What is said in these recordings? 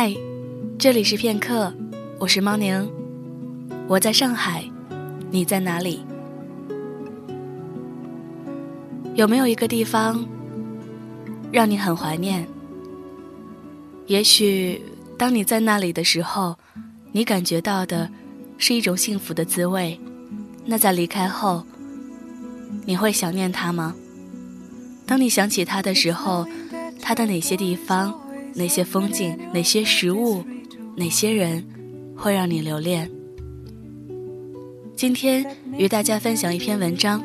嗨，这里是片刻，我是猫宁，我在上海，你在哪里？有没有一个地方让你很怀念？也许当你在那里的时候，你感觉到的是一种幸福的滋味。那在离开后，你会想念他吗？当你想起他的时候，他的哪些地方？哪些风景，哪些食物，哪些人，会让你留恋？今天与大家分享一篇文章，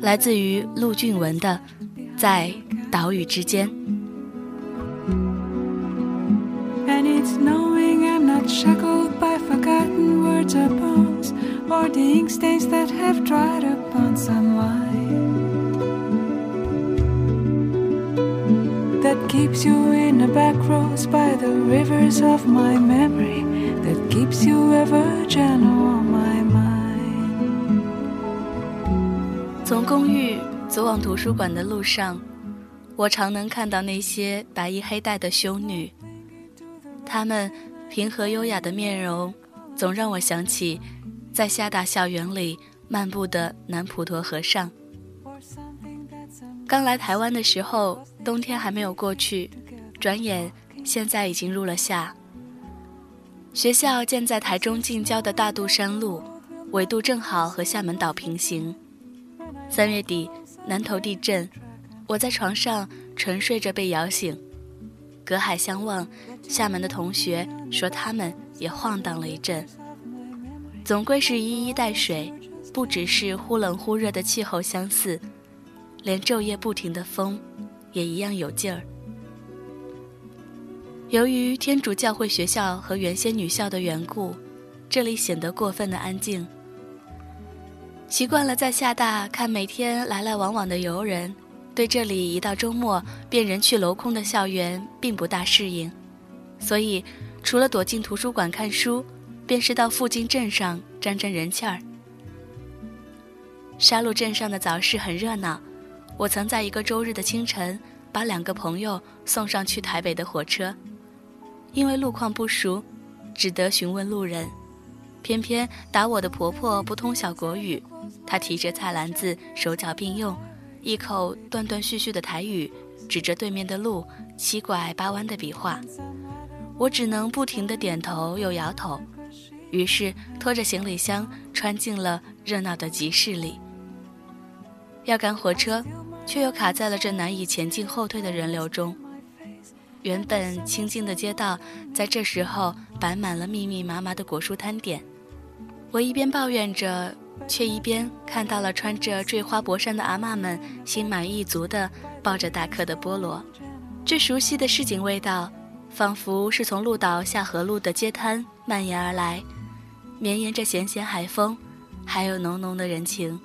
来自于陆俊文的《在岛屿之间》。Keeps you in the back roads by the rivers of my memory that keeps you ever gentle on my mind 从公寓走往图书馆的路上我常能看到那些白衣黑带的修女她们平和优雅的面容总让我想起在厦大校园里漫步的南普陀和尚刚来台湾的时候，冬天还没有过去，转眼现在已经入了夏。学校建在台中近郊的大肚山路，纬度正好和厦门岛平行。三月底南投地震，我在床上沉睡着被摇醒，隔海相望，厦门的同学说他们也晃荡了一阵。总归是一衣带水，不只是忽冷忽热的气候相似。连昼夜不停的风，也一样有劲儿。由于天主教会学校和原先女校的缘故，这里显得过分的安静。习惯了在厦大看每天来来往往的游人，对这里一到周末便人去楼空的校园并不大适应，所以除了躲进图书馆看书，便是到附近镇上沾沾人气儿。沙鹿镇上的早市很热闹。我曾在一个周日的清晨，把两个朋友送上去台北的火车，因为路况不熟，只得询问路人。偏偏打我的婆婆不通晓国语，她提着菜篮子，手脚并用，一口断断续续的台语，指着对面的路，七拐八弯的比划。我只能不停地点头又摇头，于是拖着行李箱穿进了热闹的集市里。要赶火车。却又卡在了这难以前进后退的人流中。原本清静的街道，在这时候摆满了密密麻麻的果蔬摊点。我一边抱怨着，却一边看到了穿着坠花薄衫的阿嬷们心满意足地抱着大颗的菠萝。这熟悉的市井味道，仿佛是从鹿岛下河路的街摊蔓延而来，绵延着咸咸海风，还有浓浓的人情。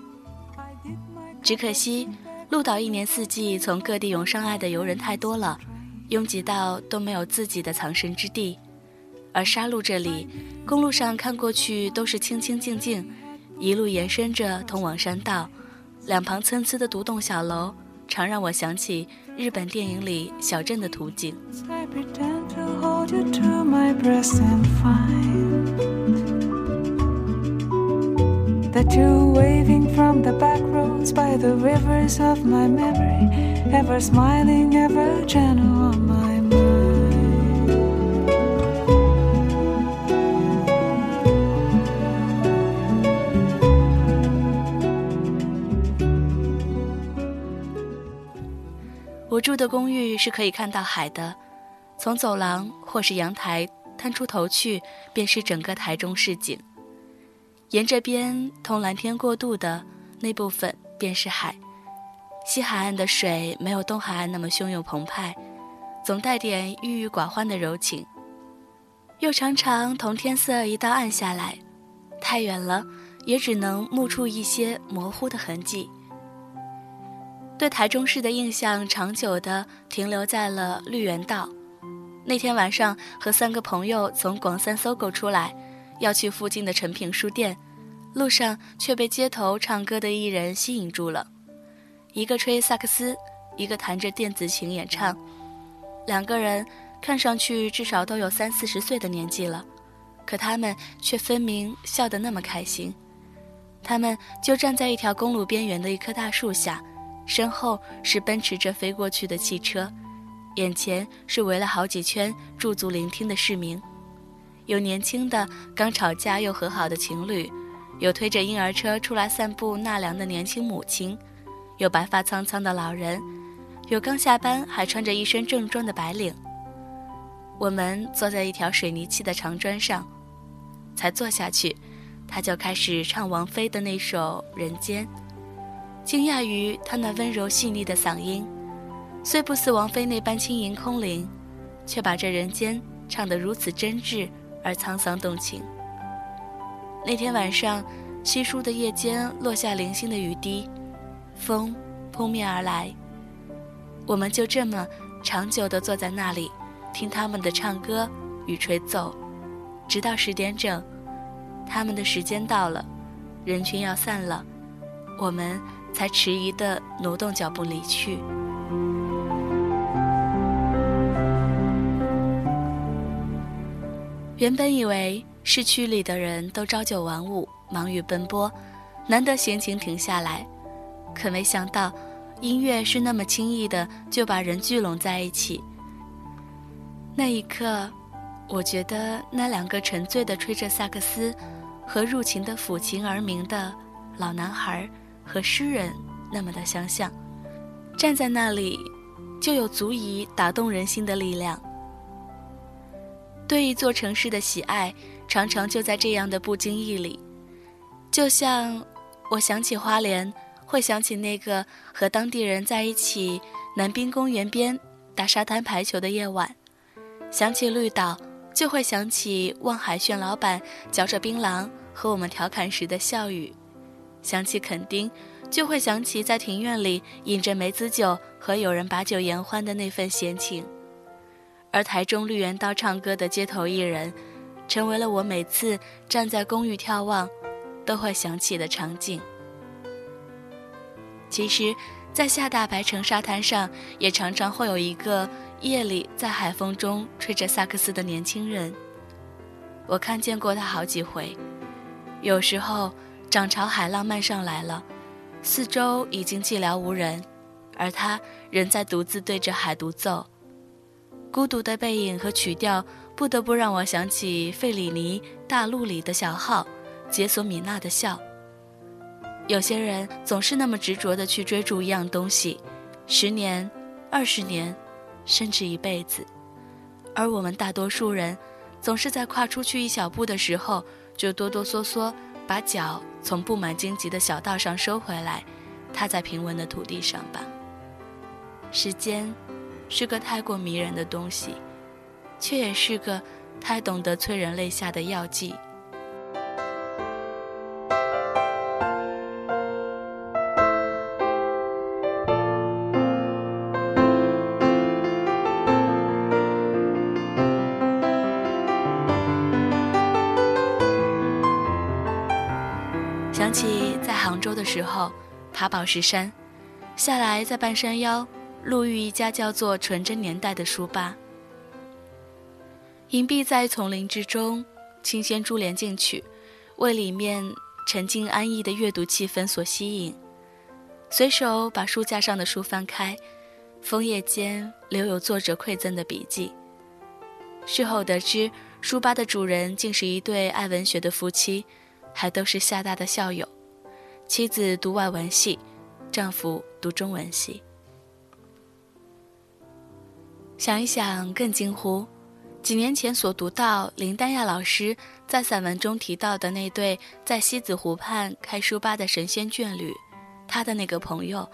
只可惜。鹿岛一年四季从各地涌上来的游人太多了，拥挤到都没有自己的藏身之地。而沙鹿这里，公路上看过去都是清清静静，一路延伸着通往山道，两旁参差的独栋小楼，常让我想起日本电影里小镇的图景。The two waving from the back roads by the rivers of my memory ever smiling ever gentle on my mind 我住的公寓是可以看到海的从走廊或是阳台探出头去便是整个台中市景沿着边同蓝天过渡的那部分便是海，西海岸的水没有东海岸那么汹涌澎湃，总带点郁郁寡欢的柔情，又常常同天色一道暗下来，太远了也只能目出一些模糊的痕迹。对台中市的印象长久地停留在了绿园道。那天晚上和三个朋友从广三搜狗出来。要去附近的诚品书店，路上却被街头唱歌的艺人吸引住了。一个吹萨克斯，一个弹着电子琴演唱，两个人看上去至少都有三四十岁的年纪了，可他们却分明笑得那么开心。他们就站在一条公路边缘的一棵大树下，身后是奔驰着飞过去的汽车，眼前是围了好几圈驻足聆听的市民，有年轻的刚吵架又和好的情侣，有推着婴儿车出来散步纳凉的年轻母亲，有白发苍苍的老人，有刚下班还穿着一身正装的白领。我们坐在一条水泥砌的长砖上，才坐下去。他就开始唱王菲的那首《人间》，惊讶于他那温柔细腻的嗓音，虽不似王菲那般轻盈空灵，却把这人间唱得如此真挚而沧桑动情。那天晚上，稀疏的夜间落下零星的雨滴，风扑面而来。我们就这么长久地坐在那里，听他们的唱歌与吹奏，直到十点整。他们的时间到了，人群要散了，我们才迟疑地挪动脚步离去。原本以为市区里的人都朝九晚五，忙于奔波，难得闲情停下来，可没想到，音乐是那么轻易的就把人聚拢在一起。那一刻，我觉得那两个沉醉的吹着萨克斯。和入琴的抚琴而鸣的老男孩和诗人那么的相像，站在那里，就有足以打动人心的力量。对一座城市的喜爱，常常就在这样的不经意里。就像我想起花莲，会想起那个和当地人在一起南滨公园边打沙滩排球的夜晚；想起绿岛。就会想起望海轩老板嚼着槟榔和我们调侃时的笑语，想起垦丁，就会想起在庭院里饮着梅子酒和友人把酒言欢的那份闲情，而台中绿园道唱歌的街头艺人，成为了我每次站在公寓眺望，都会想起的场景。其实，在下大白城沙滩上，也常常会有一个。夜里，在海风中吹着萨克斯的年轻人，我看见过他好几回。有时候，涨潮海浪漫上来了，四周已经寂寥无人，而他仍在独自对着海独奏。孤独的背影和曲调，不得不让我想起费里尼《大陆》里的小号，解锁米娜的笑。有些人总是那么执着地去追逐一样东西，十年、二十年。甚至一辈子，而我们大多数人，总是在跨出去一小步的时候，就哆哆嗦嗦把脚从布满荆棘的小道上收回来，踏在平稳的土地上吧。时间，是个太过迷人的东西，却也是个太懂得催人泪下的药剂。想起在杭州的时候，爬宝石山，下来在半山腰路遇一家叫做“纯真年代”的书吧。隐蔽在丛林之中，清鲜珠帘进去，为里面沉静安逸的阅读气氛所吸引。随手把书架上的书翻开，枫叶间留有作者馈赠的笔记。事后得知，书吧的主人竟是一对爱文学的夫妻，还都是厦大的校友。妻子读外文系，丈夫读中文系。想一想，更惊呼：几年前所读到林丹亚老师在散文中提到的那对在西子湖畔开书吧的神仙眷侣，他的那个朋友，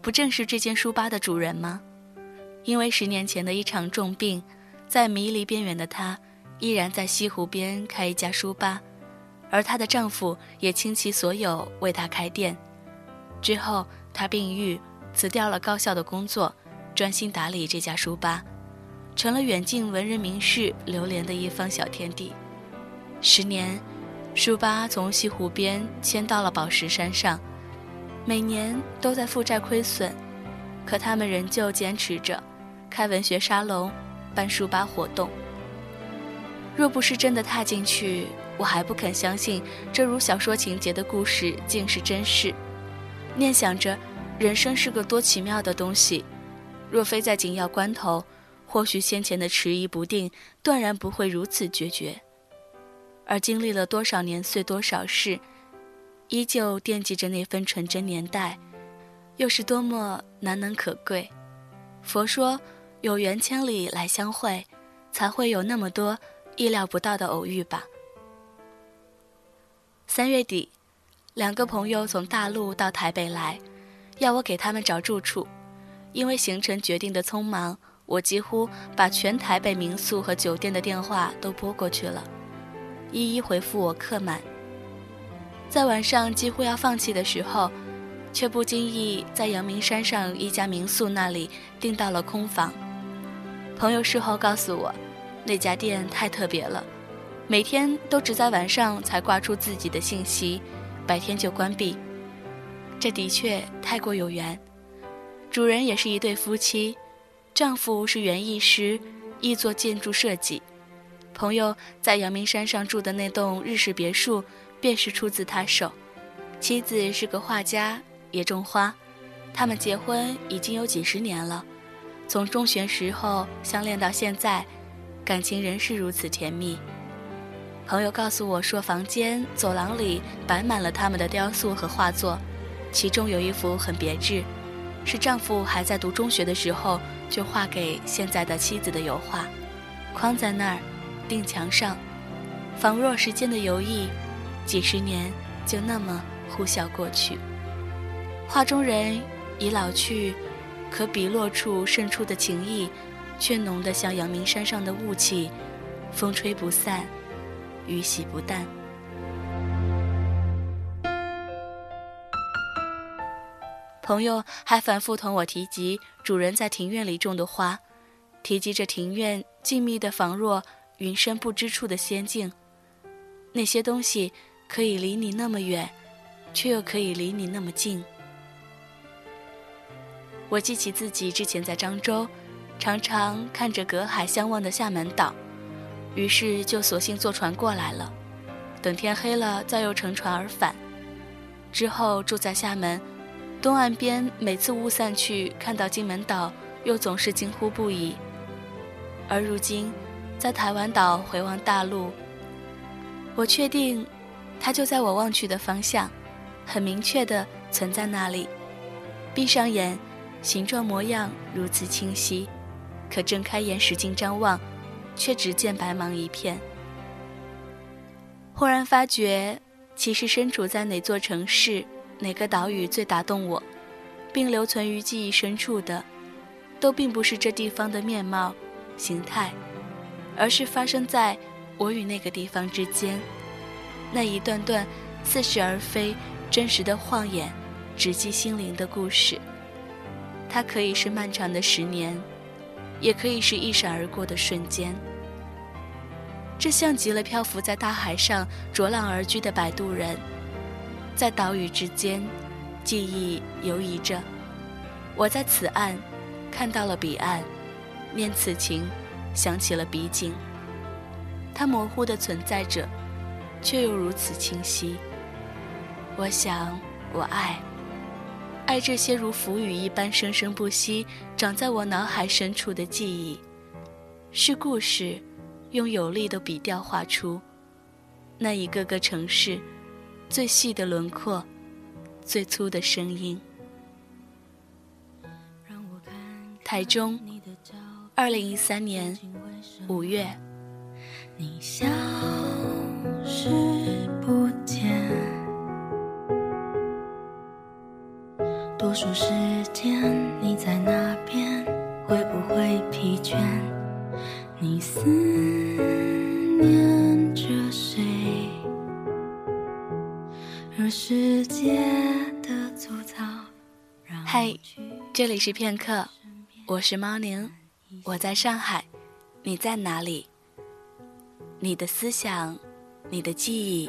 不正是这间书吧的主人吗？因为十年前的一场重病，在迷离边缘的他，依然在西湖边开一家书吧。而她的丈夫也倾其所有为她开店，之后她病愈，辞掉了高校的工作，专心打理这家书吧，成了远近文人名士流连的一方小天地。十年，书吧从西湖边迁到了宝石山上，每年都在负债亏损，可他们仍旧坚持着，开文学沙龙，办书吧活动。若不是真的踏进去，我还不肯相信这如小说情节的故事竟是真事。念想着，人生是个多奇妙的东西，若非在紧要关头，或许先前的迟疑不定，断然不会如此决绝。而经历了多少年岁多少事，依旧惦记着那份纯真年代，又是多么难能可贵。佛说，有缘千里来相会，才会有那么多意料不到的偶遇吧。三月底，两个朋友从大陆到台北来，要我给他们找住处。因为行程决定的匆忙，我几乎把全台北民宿和酒店的电话都拨过去了。一一回复我客满，在晚上几乎要放弃的时候，却不经意在阳明山上一家民宿那里订到了空房。朋友事后告诉我，那家店太特别了，每天都只在晚上才挂出自己的信息，白天就关闭。这的确太过有缘，主人也是一对夫妻，丈夫是园艺师，亦做建筑设计。朋友在阳明山上住的那栋日式别墅，便是出自他手。妻子是个画家，也种花。他们结婚已经有几十年了，从中学时候相恋到现在，感情仍是如此甜蜜。朋友告诉我说，房间走廊里摆满了他们的雕塑和画作，其中有一幅很别致，是丈夫还在读中学的时候就画给现在的妻子的油画，框在那儿。钉墙上，仿若时间的游弋，几十年就那么呼啸过去。画中人已老去，可笔落处渗出的情意，却浓得像阳明山上的雾气，风吹不散，雨洗不淡。朋友还反复同我提及主人在庭院里种的花，提及这庭院静谧的仿若。云深不知处的仙境，那些东西可以离你那么远，却又可以离你那么近。我记起自己之前在漳州，常常看着隔海相望的厦门岛，于是就索性坐船过来了，等天黑了再又乘船而返。之后住在厦门东岸边，每次雾散去看到金门岛，又总是惊呼不已。而如今。在台湾岛回望大陆，我确定，它就在我望去的方向，很明确的存在那里。闭上眼，形状模样如此清晰，可睁开眼使劲张望，却只见白茫一片。忽然发觉，其实身处在哪座城市、哪个岛屿最打动我，并留存于记忆深处的，都并不是这地方的面貌、形态。而是发生在我与那个地方之间，那一段段似是而非、真实的晃眼、直击心灵的故事。它可以是漫长的十年，也可以是一闪而过的瞬间。这像极了漂浮在大海上、浊浪而居的摆渡人，在岛屿之间，记忆游移着。我在此岸看到了彼岸，念此情。想起了彼景，它模糊的存在着，却又如此清晰。我想，我爱，爱这些如浮雨一般生生不息、长在我脑海深处的记忆，是故事，用有力的笔调画出那一个个城市最细的轮廓，最粗的声音。台中。二零一三年五月，你消失不见，多数时间你在那边，会不会疲倦？你思念世界的粗糙。嗨，这里是片刻，我是猫宁。我在上海，你在哪里？你的思想，你的记忆，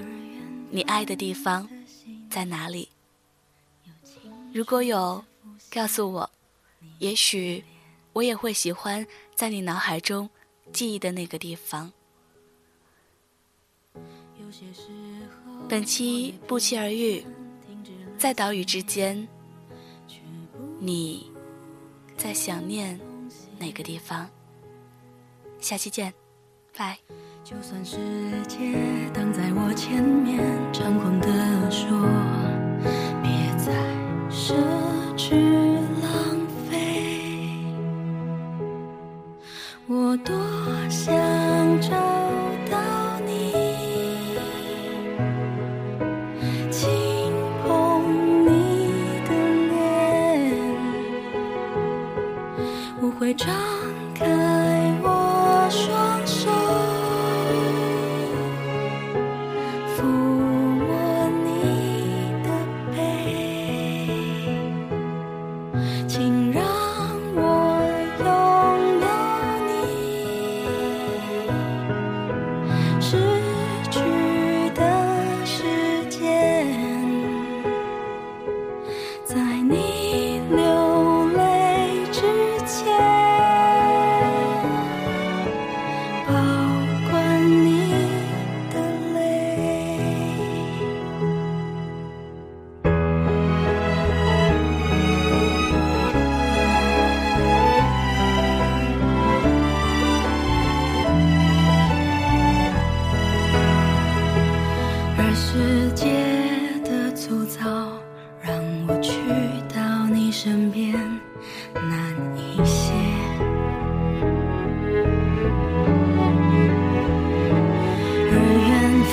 你爱的地方在哪里？如果有，告诉我，也许我也会喜欢在你脑海中记忆的那个地方。本期不期而遇，在岛屿之间，你在想念哪个地方？下期见，拜。就算世界挡在我前面，猖狂地说，别再奢侈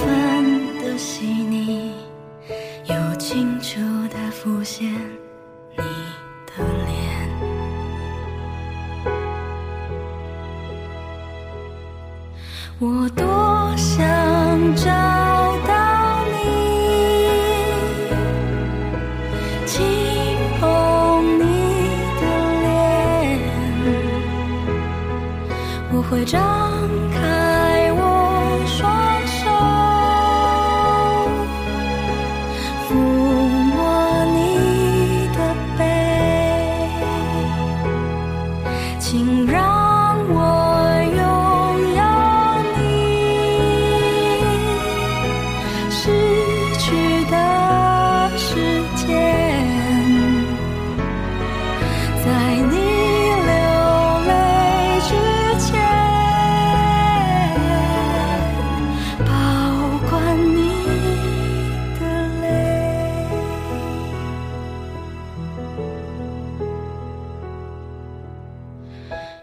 我